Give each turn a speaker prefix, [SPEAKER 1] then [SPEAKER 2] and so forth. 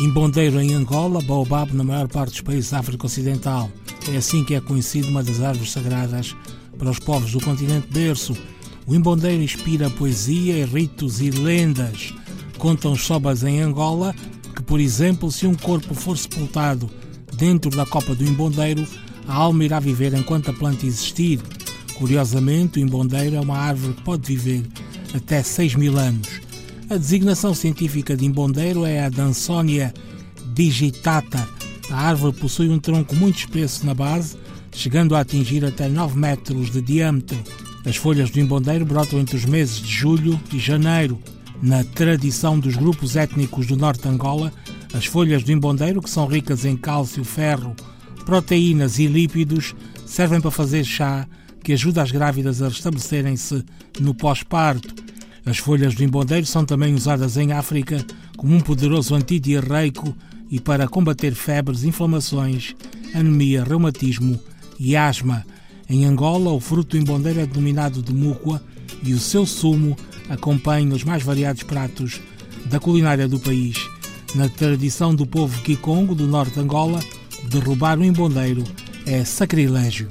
[SPEAKER 1] Imbondeiro em Angola, baobab na maior parte dos países da África Ocidental. É assim que é conhecido uma das árvores sagradas para os povos do continente berço. O imbondeiro inspira poesia, ritos e lendas. Contam os sobas em Angola que, por exemplo, se um corpo for sepultado dentro da copa do imbondeiro, a alma irá viver enquanto a planta existir. Curiosamente, o imbondeiro é uma árvore que pode viver até 6 mil anos. A designação científica de imbondeiro é a Dansonia digitata. A árvore possui um tronco muito espesso na base, chegando a atingir até 9 metros de diâmetro. As folhas do imbondeiro brotam entre os meses de julho e janeiro. Na tradição dos grupos étnicos do norte de Angola, as folhas do imbondeiro, que são ricas em cálcio, ferro, proteínas e lípidos, servem para fazer chá que ajuda as grávidas a restabelecerem-se no pós-parto. As folhas do imbondeiro são também usadas em África como um poderoso antidiarreico e para combater febres, inflamações, anemia, reumatismo e asma. Em Angola, o fruto do imbondeiro é denominado de mucua e o seu sumo acompanha os mais variados pratos da culinária do país. Na tradição do povo Kikongo do norte de Angola, derrubar um imbondeiro é sacrilégio.